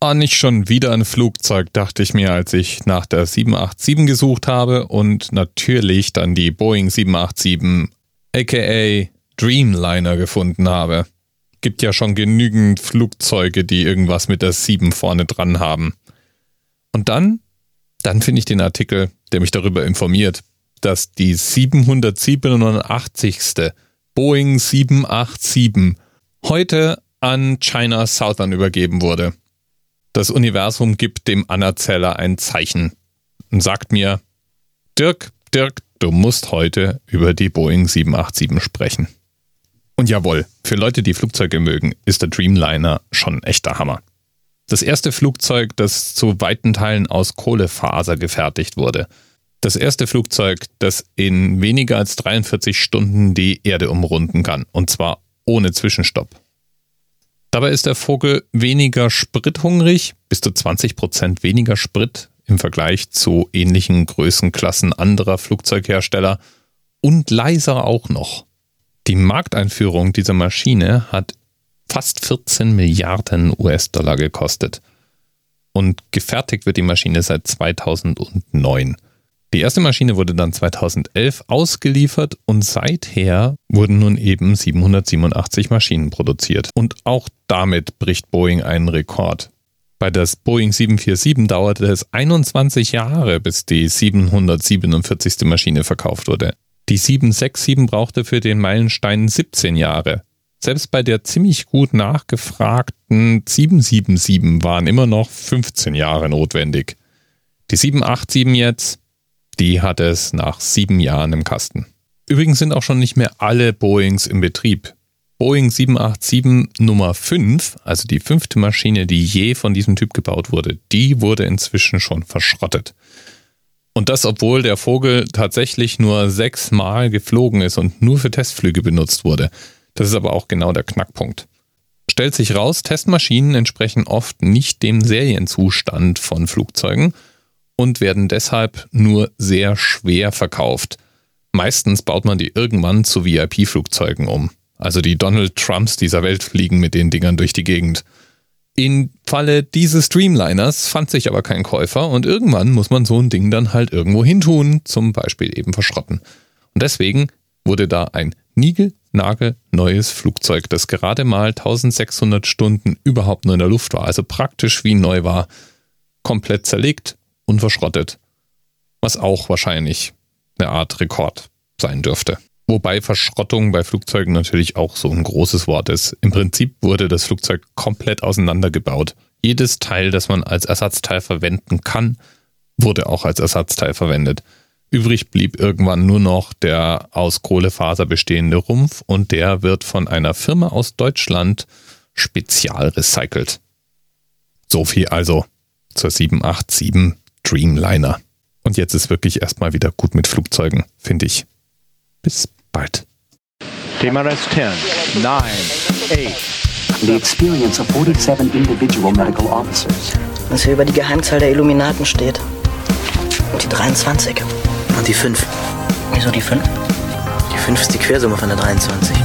Oh, nicht schon wieder ein Flugzeug, dachte ich mir, als ich nach der 787 gesucht habe und natürlich dann die Boeing 787 aka Dreamliner gefunden habe. Gibt ja schon genügend Flugzeuge, die irgendwas mit der 7 vorne dran haben. Und dann, dann finde ich den Artikel, der mich darüber informiert, dass die 787. Boeing 787 heute an China Southern übergeben wurde. Das Universum gibt dem Anerzähler ein Zeichen und sagt mir, Dirk, Dirk, du musst heute über die Boeing 787 sprechen. Und jawohl, für Leute, die Flugzeuge mögen, ist der Dreamliner schon ein echter Hammer. Das erste Flugzeug, das zu weiten Teilen aus Kohlefaser gefertigt wurde. Das erste Flugzeug, das in weniger als 43 Stunden die Erde umrunden kann. Und zwar ohne Zwischenstopp. Dabei ist der Vogel weniger sprithungrig, bis zu 20 Prozent weniger Sprit im Vergleich zu ähnlichen Größenklassen anderer Flugzeughersteller und leiser auch noch. Die Markteinführung dieser Maschine hat fast 14 Milliarden US-Dollar gekostet. Und gefertigt wird die Maschine seit 2009. Die erste Maschine wurde dann 2011 ausgeliefert und seither wurden nun eben 787 Maschinen produziert. Und auch damit bricht Boeing einen Rekord. Bei der Boeing 747 dauerte es 21 Jahre, bis die 747. Maschine verkauft wurde. Die 767 brauchte für den Meilenstein 17 Jahre. Selbst bei der ziemlich gut nachgefragten 777 waren immer noch 15 Jahre notwendig. Die 787 jetzt die hat es nach sieben Jahren im Kasten. Übrigens sind auch schon nicht mehr alle Boeings im Betrieb. Boeing 787 Nummer 5, also die fünfte Maschine, die je von diesem Typ gebaut wurde, die wurde inzwischen schon verschrottet. Und das, obwohl der Vogel tatsächlich nur sechsmal geflogen ist und nur für Testflüge benutzt wurde. Das ist aber auch genau der Knackpunkt. Stellt sich raus, Testmaschinen entsprechen oft nicht dem Serienzustand von Flugzeugen und werden deshalb nur sehr schwer verkauft. Meistens baut man die irgendwann zu VIP-Flugzeugen um. Also die Donald Trumps dieser Welt fliegen mit den Dingern durch die Gegend. Im Falle dieses Streamliners fand sich aber kein Käufer und irgendwann muss man so ein Ding dann halt irgendwo hintun, zum Beispiel eben verschrotten. Und deswegen wurde da ein niegelnagelneues Flugzeug, das gerade mal 1600 Stunden überhaupt nur in der Luft war, also praktisch wie neu war, komplett zerlegt, und verschrottet. Was auch wahrscheinlich eine Art Rekord sein dürfte. Wobei Verschrottung bei Flugzeugen natürlich auch so ein großes Wort ist. Im Prinzip wurde das Flugzeug komplett auseinandergebaut. Jedes Teil, das man als Ersatzteil verwenden kann, wurde auch als Ersatzteil verwendet. Übrig blieb irgendwann nur noch der aus Kohlefaser bestehende Rumpf und der wird von einer Firma aus Deutschland spezial recycelt. So viel also zur 787 Dreamliner. Und jetzt ist wirklich erstmal wieder gut mit Flugzeugen, finde ich. Bis bald. TMRS 10, 9, 8. The experience of 47 individual medical officers. Was hier über die Geheimzahl der Illuminaten steht. Und die 23. Und die 5. Wieso die 5? Die 5 ist die Quersumme von der 23.